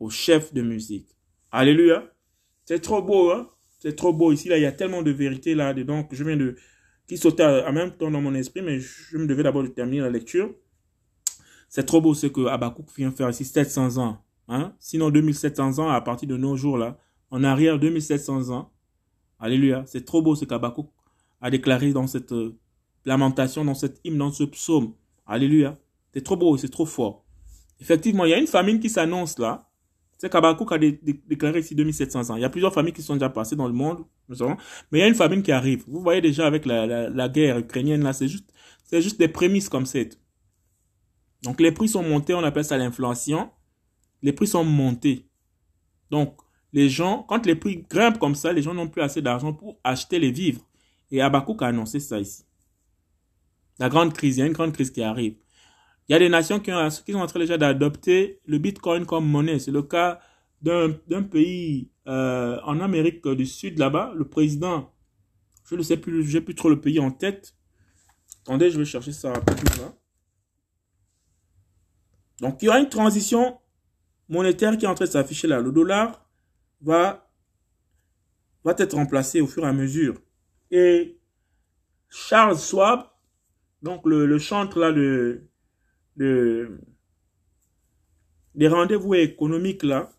Au chef de musique. Alléluia. C'est trop beau, hein? C'est trop beau ici, là, il y a tellement de vérité là-dedans que je viens de... qui sautait en même temps dans mon esprit, mais je me devais d'abord terminer la lecture. C'est trop beau ce que Abakouk vient faire ici, 700 ans. Hein? Sinon, 2700 ans à partir de nos jours là. En arrière, 2700 ans. Alléluia. C'est trop beau ce qu'Abakouk a déclaré dans cette euh, lamentation, dans cette hymne, dans ce psaume. Alléluia. C'est trop beau, c'est trop fort. Effectivement, il y a une famine qui s'annonce là. C'est qu'Abakouk a déclaré ici 2700 ans. Il y a plusieurs familles qui sont déjà passées dans le monde, mais il y a une famine qui arrive. Vous voyez déjà avec la, guerre ukrainienne, là, c'est juste, c'est juste des prémices comme cette. Donc les prix sont montés, on appelle ça l'inflation. Les prix sont montés. Donc les gens, quand les prix grimpent comme ça, les gens n'ont plus assez d'argent pour acheter les vivres. Et Abakouk a annoncé ça ici. La grande crise, il y a une grande crise qui arrive. Il y a des nations qui, ont, qui sont en train déjà d'adopter le Bitcoin comme monnaie. C'est le cas d'un pays euh, en Amérique du Sud là-bas. Le président, je ne sais plus, j'ai plus trop le pays en tête. Attendez, je vais chercher ça rapidement. Donc, il y aura une transition monétaire qui est en train de s'afficher là. Le dollar va être remplacé au fur et à mesure. Et Charles Schwab, donc le, le chantre là de, de des rendez-vous économiques là,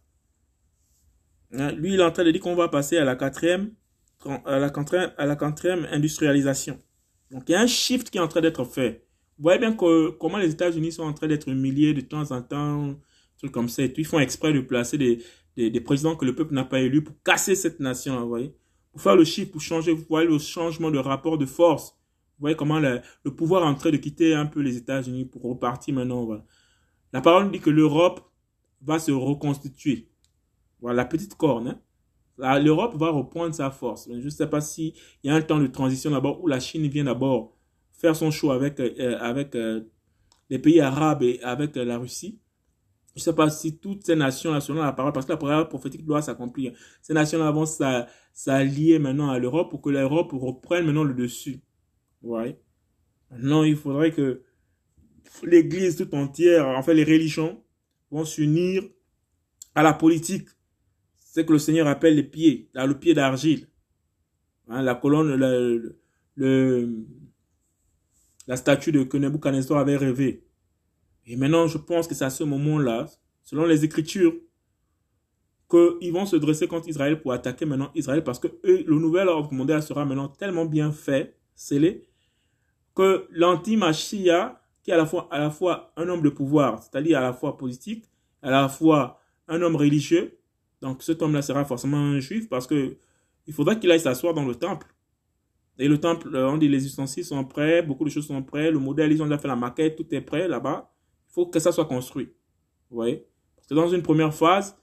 hein, lui il est en train de dire qu'on va passer à la quatrième à la quatrième, industrialisation. Donc il y a un shift qui est en train d'être fait. Vous voyez bien comment les États-Unis sont en train d'être humiliés de temps en temps, trucs comme ça. Ils font exprès de placer des, des, des présidents que le peuple n'a pas élus pour casser cette nation, vous voyez. Pour faire le shift, pour changer, vous voyez le changement de rapport de force. Vous voyez comment le, pouvoir est en train de quitter un peu les États-Unis pour repartir maintenant. Voilà. La parole dit que l'Europe va se reconstituer. Voilà, la petite corne. Hein. L'Europe va reprendre sa force. Je ne sais pas s'il y a un temps de transition d'abord où la Chine vient d'abord faire son choix avec, euh, avec euh, les pays arabes et avec euh, la Russie. Je ne sais pas si toutes ces nations, selon la parole, parce que la parole prophétique doit s'accomplir, ces nations-là vont s'allier maintenant à l'Europe pour que l'Europe reprenne maintenant le dessus. Maintenant, il faudrait que l'Église tout entière, en fait les religions, vont s'unir à la politique. C'est que le Seigneur appelle les pieds, le pied d'argile. Hein, la colonne, le, la statue de que Nebuchadnezzar avait rêvé. Et maintenant, je pense que c'est à ce moment-là, selon les Écritures, qu'ils vont se dresser contre Israël pour attaquer maintenant Israël parce que le nouvel ordre mondial sera maintenant tellement bien fait, scellé, que l'anti-Machia, qui est à la, fois, à la fois un homme de pouvoir, c'est-à-dire à la fois politique, à la fois un homme religieux, donc cet homme-là sera forcément un juif parce que il faudra qu'il aille s'asseoir dans le temple. Et le temple, euh, on dit les ustensiles sont prêts, beaucoup de choses sont prêtes, le modèle, ils ont déjà fait la maquette, tout est prêt là-bas. Il faut que ça soit construit. Vous voyez? Parce que dans une première phase,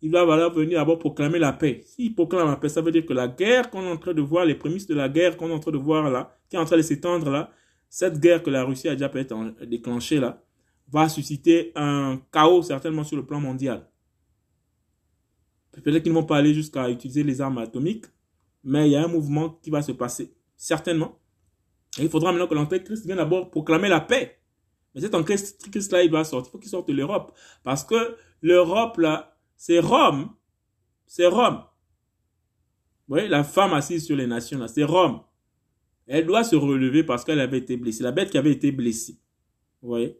il va venir d'abord proclamer la paix. S'il proclame la paix, ça veut dire que la guerre qu'on est en train de voir, les prémices de la guerre qu'on est en train de voir là, qui est en train de s'étendre là, cette guerre que la Russie a déjà peut-être déclenchée là, va susciter un chaos certainement sur le plan mondial. Peut-être qu'ils ne vont pas aller jusqu'à utiliser les armes atomiques, mais il y a un mouvement qui va se passer, certainement. Et il faudra maintenant que l'Antéchrist vienne d'abord proclamer la paix. Mais cet Antéchrist-là, il va sortir. Il faut qu'il sorte de l'Europe. Parce que l'Europe, là, c'est Rome. C'est Rome. Vous voyez, la femme assise sur les nations, là, c'est Rome. Elle doit se relever parce qu'elle avait été blessée. La bête qui avait été blessée. Vous voyez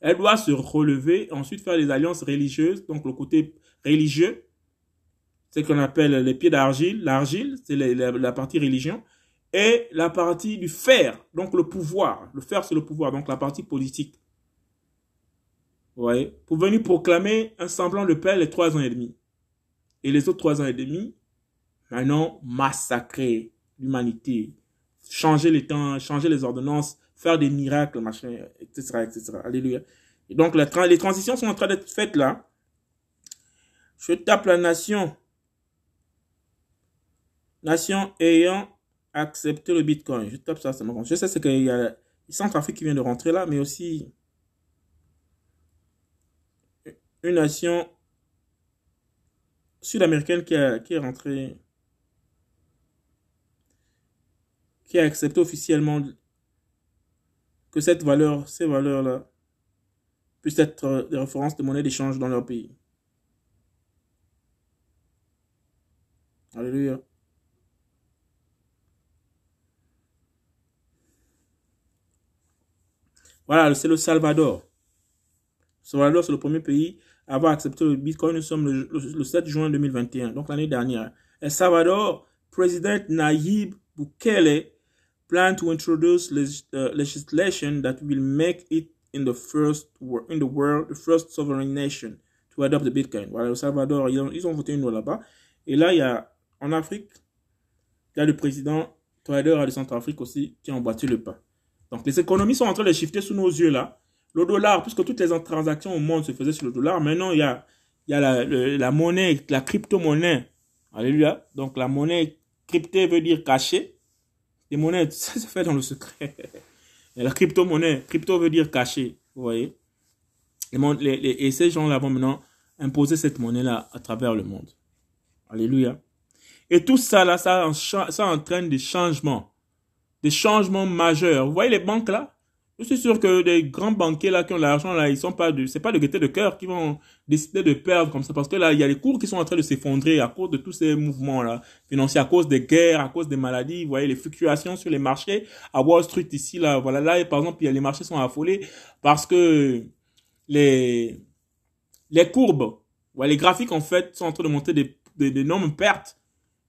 Elle doit se relever, ensuite faire des alliances religieuses, donc le côté religieux, ce qu'on appelle les pieds d'argile. L'argile, c'est la, partie religion. Et la partie du fer, donc le pouvoir. Le fer, c'est le pouvoir, donc la partie politique. Vous voyez? Pour venir proclamer un semblant de paix les trois ans et demi. Et les autres trois ans et demi, maintenant, massacrer l'humanité. Changer les temps, changer les ordonnances, faire des miracles, machin, etc., etc. Alléluia. Et donc, les transitions sont en train d'être faites là. Je tape la nation nation ayant accepté le Bitcoin. Je tape ça, c'est mon Je sais qu'il y a Centrafrique qui vient de rentrer là, mais aussi une nation sud-américaine qui, qui est rentrée, qui a accepté officiellement que cette valeur, ces valeurs-là, puissent être des références de monnaie d'échange dans leur pays. Alléluia. Voilà, c'est le Salvador. Salvador, c'est le premier pays à avoir accepté le Bitcoin. Nous sommes le, 7 juin 2021, donc l'année dernière. El Salvador, président Nayib Bukele plan to introduce uh, legislation that will make it in the first in the world the first sovereign nation to adopt Bitcoin. Voilà, le Salvador, ils ont, ils ont voté une loi là-bas. Et là, il y a en Afrique, il y a le président Trader de Centrafrique aussi qui ont battu le pas. Donc les économies sont en train de shifter sous nos yeux là. Le dollar, puisque toutes les transactions au monde se faisaient sur le dollar, maintenant il y a, il y a la, la monnaie, la crypto-monnaie. Alléluia. Donc la monnaie cryptée veut dire cachée. Les monnaies, [LAUGHS] ça se fait dans le secret. [LAUGHS] la crypto-monnaie, crypto veut dire caché. Vous voyez Et ces gens-là vont maintenant imposer cette monnaie-là à travers le monde. Alléluia. Et tout ça, là, ça, ça entraîne des changements. Des changements majeurs. Vous voyez les banques, là? Je suis sûr que des grands banquiers là qui ont l'argent là, ils sont pas de, c'est pas de gaieté de cœur qui vont décider de perdre comme ça parce que là il y a les cours qui sont en train de s'effondrer à cause de tous ces mouvements là financiers, à cause des guerres, à cause des maladies. Vous voyez les fluctuations sur les marchés à Wall Street ici là, voilà là par exemple les marchés sont affolés parce que les les courbes, les graphiques en fait sont en train de monter des d'énormes pertes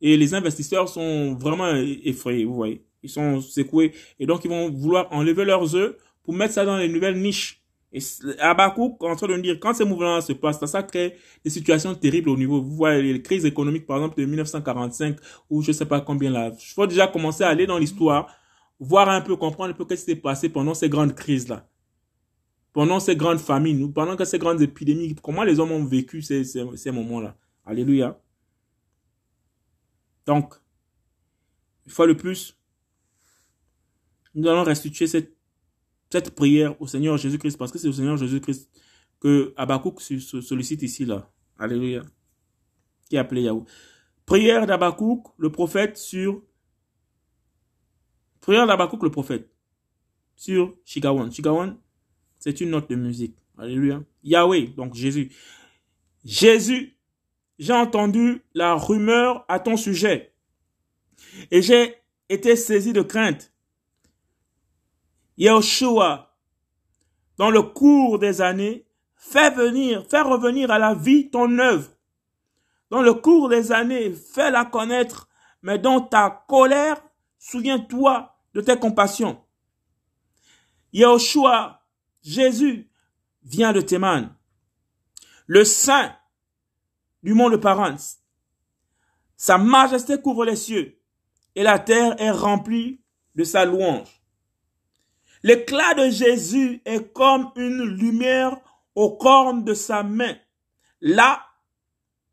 et les investisseurs sont vraiment effrayés, vous voyez ils sont secoués. Et donc, ils vont vouloir enlever leurs œufs pour mettre ça dans les nouvelles niches. Et Abakouk en train de nous dire, quand ces mouvements se passent, ça crée des situations terribles au niveau. Vous voyez les crises économiques, par exemple, de 1945, ou je sais pas combien là. Il faut déjà commencer à aller dans l'histoire, voir un peu, comprendre un peu ce qui s'est passé pendant ces grandes crises-là. Pendant ces grandes famines, pendant que ces grandes épidémies, comment les hommes ont vécu ces, moments-là. Alléluia. Donc, une fois le plus, nous allons restituer cette, cette prière au Seigneur Jésus-Christ parce que c'est au Seigneur Jésus-Christ que Abakouk sollicite ici là. Alléluia. Qui est appelé Yahou. Prière d'Abakouk, le prophète sur Prière d'Abakouk, le prophète sur Chigawan. Chigawan, c'est une note de musique. Alléluia. Yahweh, donc Jésus. Jésus, j'ai entendu la rumeur à ton sujet et j'ai été saisi de crainte. Yahushua, dans le cours des années, fais venir, fais revenir à la vie ton œuvre. Dans le cours des années, fais-la connaître, mais dans ta colère, souviens-toi de tes compassions. Yahushua, Jésus, vient de Théman, le Saint du monde de Parens. Sa majesté couvre les cieux et la terre est remplie de sa louange. L'éclat de Jésus est comme une lumière au cornes de sa main. Là,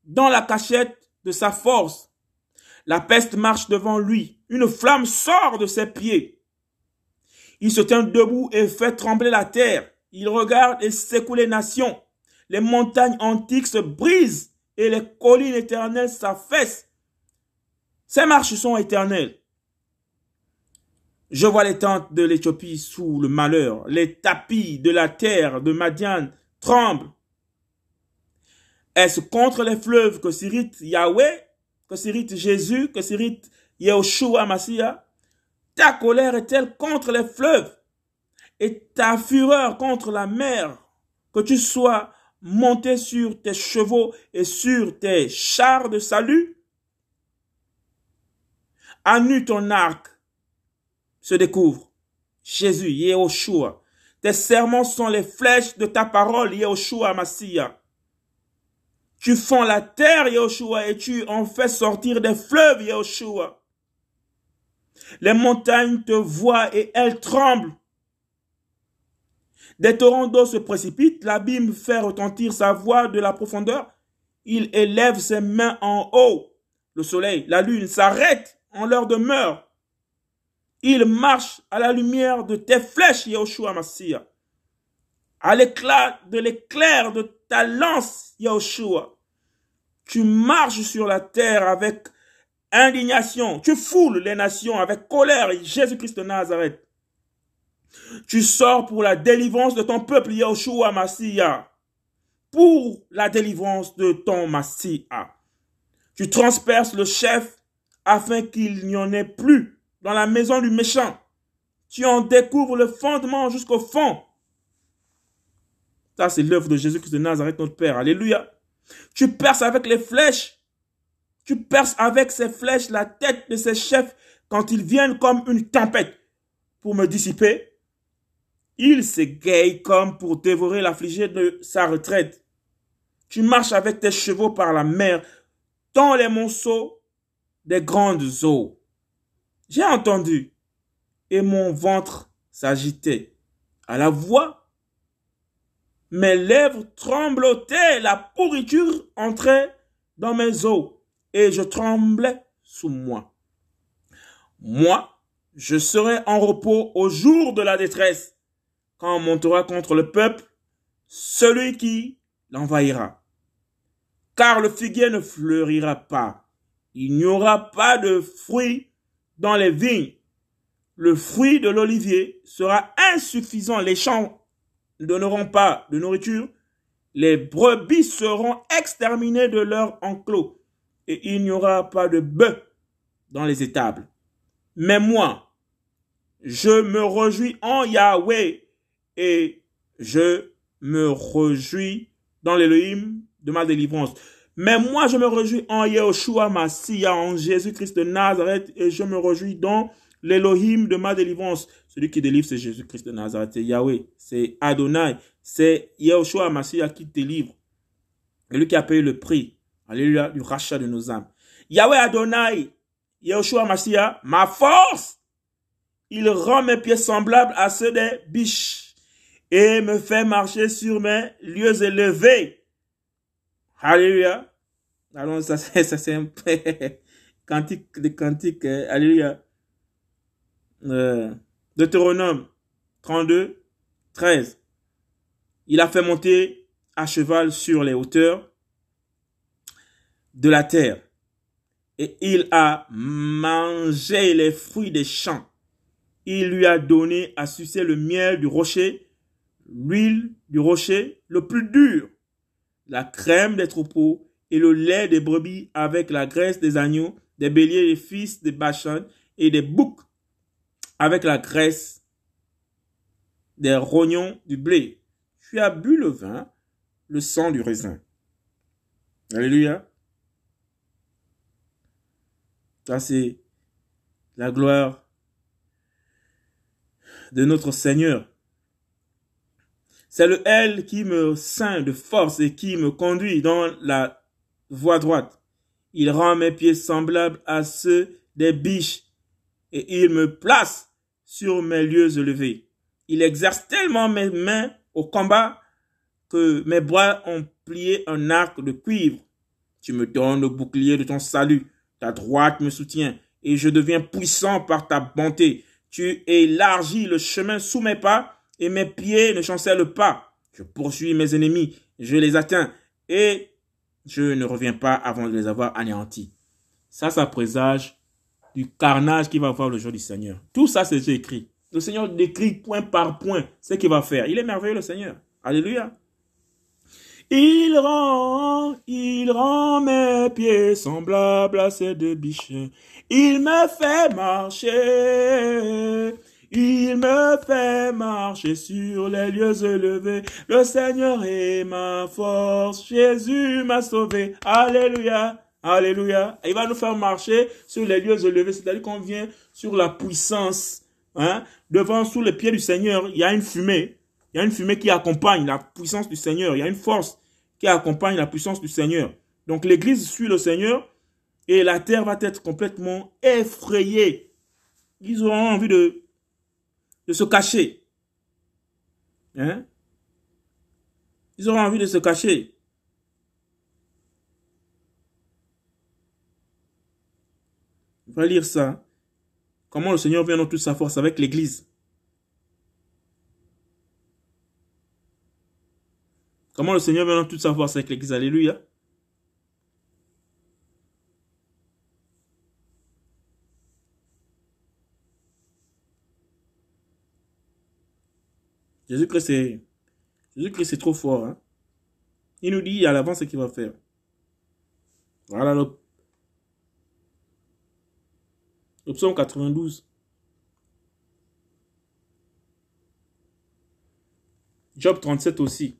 dans la cachette de sa force, la peste marche devant lui. Une flamme sort de ses pieds. Il se tient debout et fait trembler la terre. Il regarde et secoue les nations. Les montagnes antiques se brisent et les collines éternelles s'affaissent. Ses marches sont éternelles. Je vois les tentes de l'Éthiopie sous le malheur. Les tapis de la terre de Madian tremblent. Est-ce contre les fleuves que s'irrite Yahweh, que s'irrite Jésus, que s'irrite Yahushua Massia? Ta colère est-elle contre les fleuves? Et ta fureur contre la mer, que tu sois monté sur tes chevaux et sur tes chars de salut? Nu ton arc se découvre. Jésus, Yehoshua. Tes serments sont les flèches de ta parole, Yehoshua Massia. Tu fends la terre, Yehoshua, et tu en fais sortir des fleuves, Yehoshua. Les montagnes te voient et elles tremblent. Des torrents d'eau se précipitent, l'abîme fait retentir sa voix de la profondeur. Il élève ses mains en haut. Le soleil, la lune s'arrêtent en leur demeure. Il marche à la lumière de tes flèches, Yahushua Massia. À l'éclat de l'éclair de ta lance, Yahushua. Tu marches sur la terre avec indignation. Tu foules les nations avec colère, Jésus-Christ de Nazareth. Tu sors pour la délivrance de ton peuple, Yahushua Massia. Pour la délivrance de ton Massia. Tu transperces le chef afin qu'il n'y en ait plus dans la maison du méchant. Tu en découvres le fondement jusqu'au fond. Ça, c'est l'œuvre de Jésus-Christ de Nazareth, notre Père. Alléluia. Tu perces avec les flèches. Tu perces avec ces flèches la tête de ces chefs quand ils viennent comme une tempête pour me dissiper. Ils s'égayent comme pour dévorer l'affligé de sa retraite. Tu marches avec tes chevaux par la mer, dans les monceaux des grandes eaux. J'ai entendu et mon ventre s'agitait. À la voix, mes lèvres tremblotaient, la pourriture entrait dans mes os et je tremblais sous moi. Moi, je serai en repos au jour de la détresse, quand on montera contre le peuple, celui qui l'envahira. Car le figuier ne fleurira pas. Il n'y aura pas de fruits dans les vignes. Le fruit de l'olivier sera insuffisant. Les champs ne donneront pas de nourriture. Les brebis seront exterminées de leur enclos. Et il n'y aura pas de bœufs dans les étables. Mais moi, je me réjouis en Yahweh et je me réjouis dans l'Élohim de ma délivrance. Mais moi, je me réjouis en Yahushua Massia, en Jésus-Christ de Nazareth, et je me réjouis dans l'Élohim de ma délivrance. Celui qui délivre, c'est Jésus-Christ de Nazareth, c'est Yahweh, c'est Adonai, c'est Yahushua Massia qui délivre. Et lui qui a payé le prix, alléluia, du rachat de nos âmes. Yahweh Adonai, Yahushua Massia, ma force, il rend mes pieds semblables à ceux des biches et me fait marcher sur mes lieux élevés. Alléluia. Alors, [LAUGHS] ça, c'est un cantique [LAUGHS] de cantique. Euh, alléluia. Euh, Deutéronome 32, 13. Il a fait monter à cheval sur les hauteurs de la terre. Et il a mangé les fruits des champs. Il lui a donné à sucer le miel du rocher, l'huile du rocher le plus dur, la crème des troupeaux et le lait des brebis avec la graisse des agneaux, des béliers, des fils des bachan et des boucs avec la graisse des rognons du blé. Tu as bu le vin, le sang du raisin. Alléluia. Ça, c'est la gloire de notre Seigneur. C'est le L qui me ceint de force et qui me conduit dans la voie droite. Il rend mes pieds semblables à ceux des biches et il me place sur mes lieux élevés. Il exerce tellement mes mains au combat que mes bras ont plié un arc de cuivre. Tu me donnes le bouclier de ton salut. Ta droite me soutient et je deviens puissant par ta bonté. Tu élargis le chemin sous mes pas et mes pieds ne chancellent pas. Je poursuis mes ennemis, je les atteins et je ne reviens pas avant de les avoir anéantis. Ça, ça présage du carnage qui va avoir le jour du Seigneur. Tout ça, c'est écrit. Le Seigneur décrit point par point ce qu'il va faire. Il est merveilleux, le Seigneur. Alléluia. Il rend, il rend mes pieds semblables à ces deux biches. Il me fait marcher. Il me fait marcher sur les lieux élevés. Le Seigneur est ma force. Jésus m'a sauvé. Alléluia. Alléluia. Il va nous faire marcher sur les lieux élevés. C'est-à-dire qu'on vient sur la puissance. Hein? Devant, sous les pieds du Seigneur, il y a une fumée. Il y a une fumée qui accompagne la puissance du Seigneur. Il y a une force qui accompagne la puissance du Seigneur. Donc l'Église suit le Seigneur et la terre va être complètement effrayée. Ils auront envie de, de se cacher. Hein? Ils auront envie de se cacher. On va lire ça. Comment le Seigneur vient dans toute sa force avec l'Église? Comment le Seigneur vient dans toute sa force avec l'Église? Alléluia. Jésus-Christ, c'est, Jésus-Christ, trop fort. Hein? Il nous dit à l'avance ce qu'il va faire. Voilà le, le psaume 92. Job 37 aussi.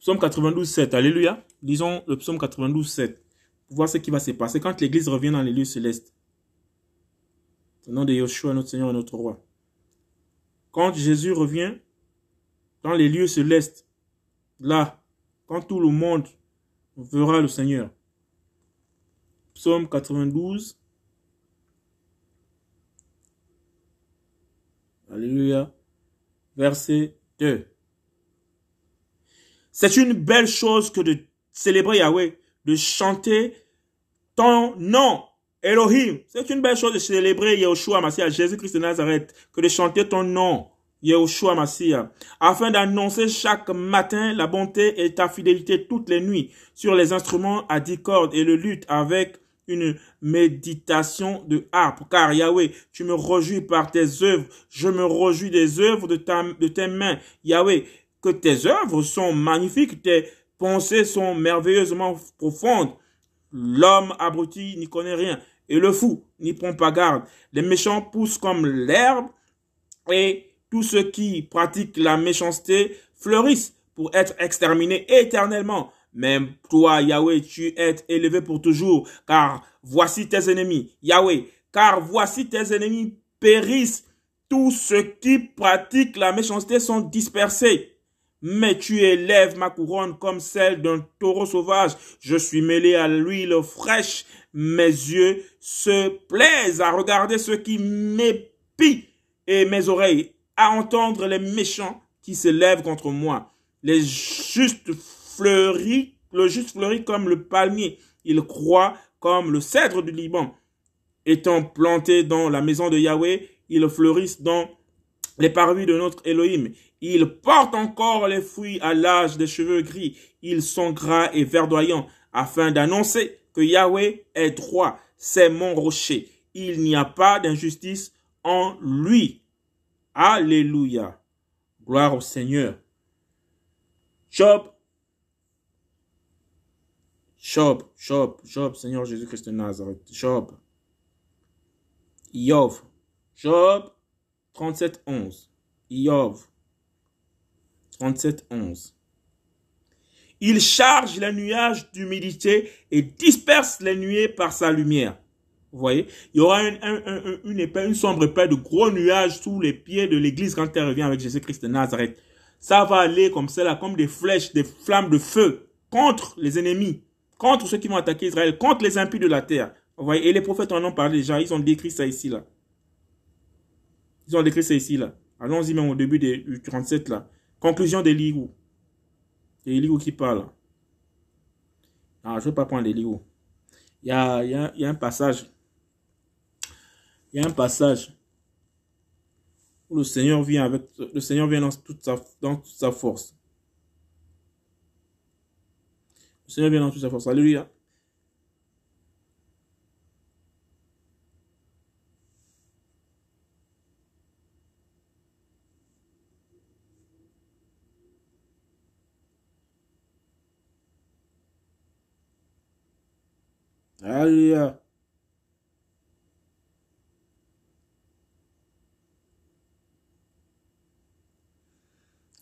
Psaume 92, 7. Alléluia. Lisons le psaume 92, 7. Pour voir ce qui va se passer quand l'église revient dans les lieux célestes. Au nom de Yeshua, notre Seigneur et notre Roi. Quand Jésus revient dans les lieux célestes, là, quand tout le monde verra le Seigneur. Psaume 92. Alléluia. Verset 2. C'est une belle chose que de célébrer Yahweh, de chanter ton nom, Elohim. C'est une belle chose de célébrer Yahushua, Mashiach, Jésus-Christ de Nazareth, que de chanter ton nom, Yehoshua Massia, afin d'annoncer chaque matin la bonté et ta fidélité toutes les nuits sur les instruments à dix cordes et le luth avec une méditation de harpe. Car Yahweh, tu me réjouis par tes œuvres. Je me réjouis des œuvres de, ta, de tes mains. Yahweh, que tes œuvres sont magnifiques, tes pensées sont merveilleusement profondes. L'homme abruti n'y connaît rien et le fou n'y prend pas garde. Les méchants poussent comme l'herbe et tous ceux qui pratiquent la méchanceté fleurissent pour être exterminés éternellement. Même toi, Yahweh, tu es élevé pour toujours, car voici tes ennemis. Yahweh, car voici tes ennemis périssent. Tous ceux qui pratiquent la méchanceté sont dispersés. Mais tu élèves ma couronne comme celle d'un taureau sauvage. Je suis mêlé à l'huile fraîche. Mes yeux se plaisent à regarder ceux qui m'épient et mes oreilles à entendre les méchants qui se lèvent contre moi. Les justes fleurit, le juste fleurit comme le palmier. Il croît comme le cèdre du Liban. Étant planté dans la maison de Yahweh, ils fleurissent dans les parvis de notre Elohim. Ils portent encore les fruits à l'âge des cheveux gris. Ils sont gras et verdoyants afin d'annoncer que Yahweh est droit. C'est mon rocher. Il n'y a pas d'injustice en lui. Alléluia. Gloire au Seigneur. Job Job, Job, Job, Seigneur Jésus-Christ de Nazareth, Job. Iov, Job 37, 11. Iov 37, 11. Il charge les nuages d'humidité et disperse les nuées par sa lumière. Vous voyez, il y aura une, sombre épée de gros nuages sous les pieds de l'église quand elle revient avec Jésus-Christ de Nazareth. Ça va aller comme cela, comme des flèches, des flammes de feu contre les ennemis contre ceux qui vont attaquer Israël, contre les impies de la terre. Vous voyez, et les prophètes en ont parlé déjà, ils ont décrit ça ici, là. Ils ont décrit ça ici, là. Allons-y même au début du 37, là. Conclusion d'Eliou. C'est Eliou qui parle. Ah, je ne vais pas prendre a, il y a un passage. Il y a un passage où le Seigneur vient avec, le Seigneur vient dans toute sa, dans toute sa force. Le Seigneur vient dans toute sa force. Alléluia. Alléluia.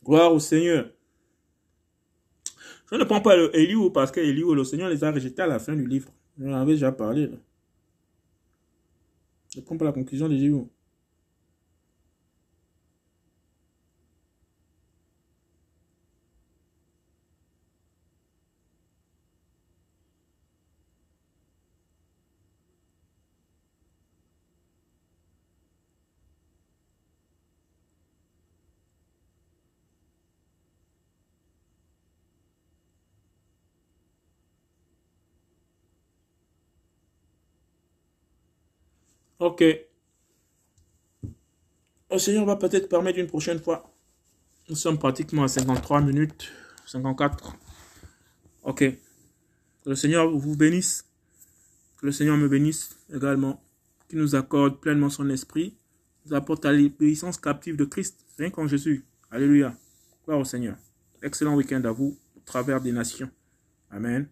Gloire au Seigneur. Je ne prends pas Eliou parce que Eliou, le Seigneur les a rejetés à la fin du livre. J'en avais déjà parlé. Je ne prends pas la conclusion d'Eliou. Ok. Le Seigneur va peut-être permettre une prochaine fois. Nous sommes pratiquement à 53 minutes, 54. Ok. Que le Seigneur vous bénisse. Que le Seigneur me bénisse également. Qu'il nous accorde pleinement son esprit. Nous apporte à l'obéissance captive de Christ. Rien qu'en Jésus. Alléluia. Gloire au Seigneur. Excellent week-end à vous, au travers des nations. Amen.